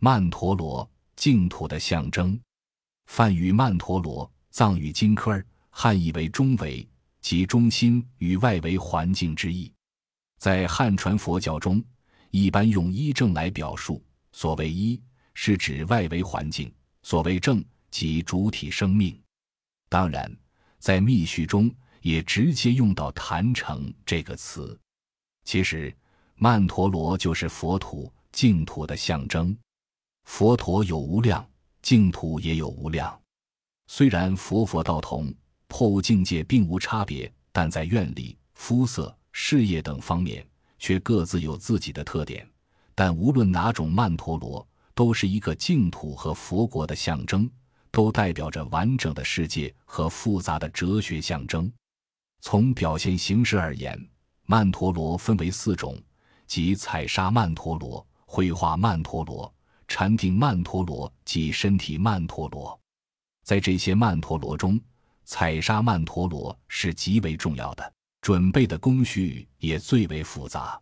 曼陀罗，净土的象征。梵语曼陀罗，藏语金科儿，汉译为中维，即中心与外围环境之意。在汉传佛教中，一般用一正来表述。所谓一，是指外围环境；所谓正，即主体生命。当然，在密续中也直接用到坛城这个词。其实，曼陀罗就是佛土、净土的象征。佛陀有无量，净土也有无量。虽然佛佛道同，破悟境界并无差别，但在愿力、肤色、事业等方面，却各自有自己的特点。但无论哪种曼陀罗，都是一个净土和佛国的象征，都代表着完整的世界和复杂的哲学象征。从表现形式而言，曼陀罗分为四种，即彩沙曼陀罗、绘画曼陀罗。禅定曼陀罗即身体曼陀罗，在这些曼陀罗中，彩砂曼陀罗是极为重要的，准备的工序也最为复杂。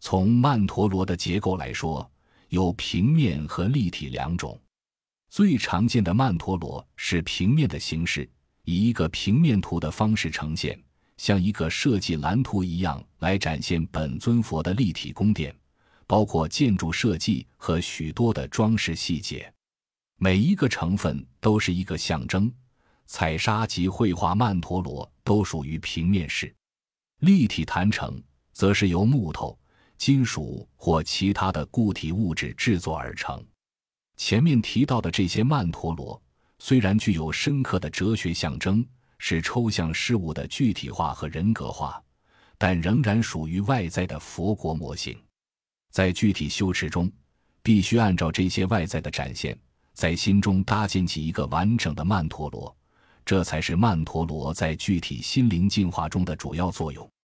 从曼陀罗的结构来说，有平面和立体两种。最常见的曼陀罗是平面的形式，以一个平面图的方式呈现，像一个设计蓝图一样来展现本尊佛的立体宫殿。包括建筑设计和许多的装饰细节，每一个成分都是一个象征。彩砂及绘画曼陀罗都属于平面式，立体坛城则是由木头、金属或其他的固体物质制作而成。前面提到的这些曼陀罗虽然具有深刻的哲学象征，是抽象事物的具体化和人格化，但仍然属于外在的佛国模型。在具体修持中，必须按照这些外在的展现，在心中搭建起一个完整的曼陀罗，这才是曼陀罗在具体心灵进化中的主要作用。